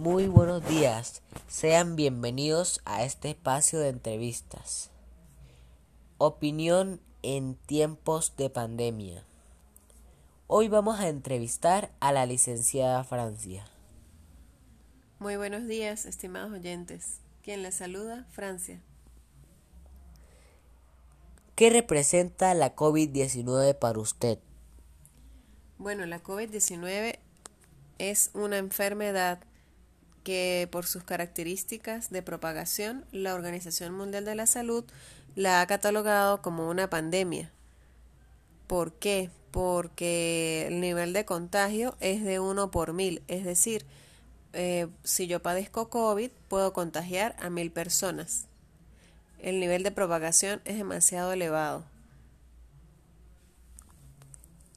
Muy buenos días, sean bienvenidos a este espacio de entrevistas. Opinión en tiempos de pandemia. Hoy vamos a entrevistar a la licenciada Francia. Muy buenos días, estimados oyentes. Quien les saluda, Francia. ¿Qué representa la COVID-19 para usted? Bueno, la COVID-19 es una enfermedad que por sus características de propagación, la Organización Mundial de la Salud la ha catalogado como una pandemia. ¿Por qué? Porque el nivel de contagio es de uno por mil, es decir, eh, si yo padezco COVID, puedo contagiar a mil personas. El nivel de propagación es demasiado elevado.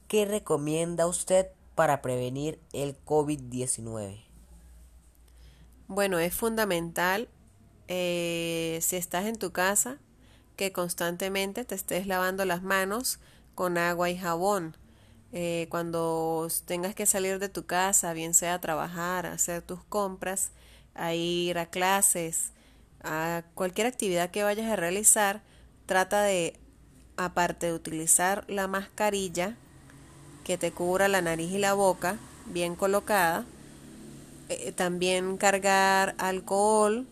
¿Qué recomienda usted para prevenir el COVID-19? Bueno, es fundamental eh, si estás en tu casa que constantemente te estés lavando las manos con agua y jabón. Eh, cuando tengas que salir de tu casa, bien sea a trabajar, a hacer tus compras, a ir a clases, a cualquier actividad que vayas a realizar, trata de, aparte de utilizar la mascarilla que te cubra la nariz y la boca, bien colocada, eh, también cargar alcohol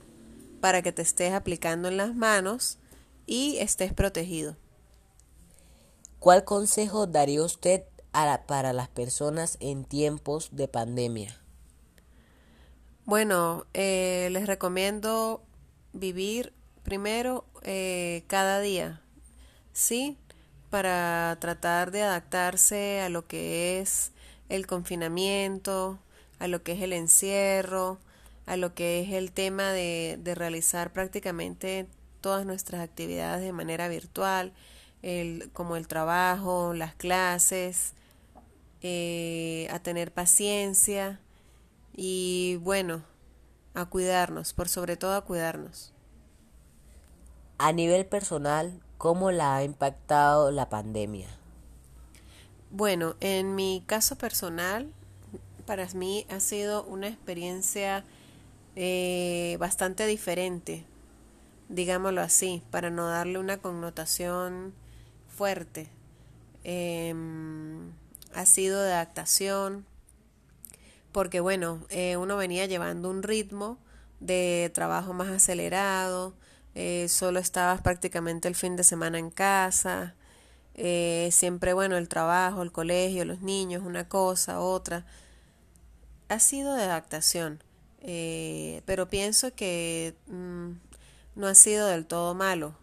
para que te estés aplicando en las manos y estés protegido. ¿Cuál consejo daría usted para las personas en tiempos de pandemia? Bueno, eh, les recomiendo vivir primero eh, cada día, ¿sí? Para tratar de adaptarse a lo que es el confinamiento, a lo que es el encierro, a lo que es el tema de, de realizar prácticamente todas nuestras actividades de manera virtual, el, como el trabajo, las clases, eh, a tener paciencia y bueno, a cuidarnos, por sobre todo a cuidarnos. A nivel personal, ¿cómo la ha impactado la pandemia? Bueno, en mi caso personal, para mí ha sido una experiencia eh, bastante diferente, digámoslo así, para no darle una connotación fuerte. Em, ha sido de adaptación, porque bueno, eh, uno venía llevando un ritmo de trabajo más acelerado, eh, solo estabas prácticamente el fin de semana en casa, eh, siempre bueno, el trabajo, el colegio, los niños, una cosa, otra. Ha sido de adaptación, pero pienso que mm, no ha sido del todo malo.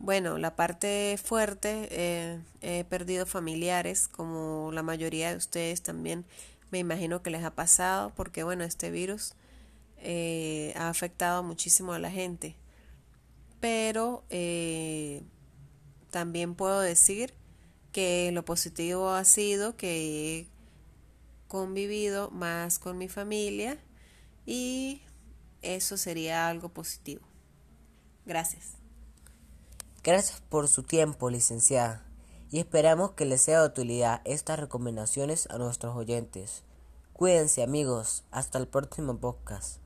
Bueno, la parte fuerte, eh, he perdido familiares, como la mayoría de ustedes también me imagino que les ha pasado, porque bueno, este virus eh, ha afectado muchísimo a la gente. Pero eh, también puedo decir que lo positivo ha sido que convivido más con mi familia y eso sería algo positivo. Gracias. Gracias por su tiempo, licenciada, y esperamos que les sea de utilidad estas recomendaciones a nuestros oyentes. Cuídense amigos, hasta el próximo podcast.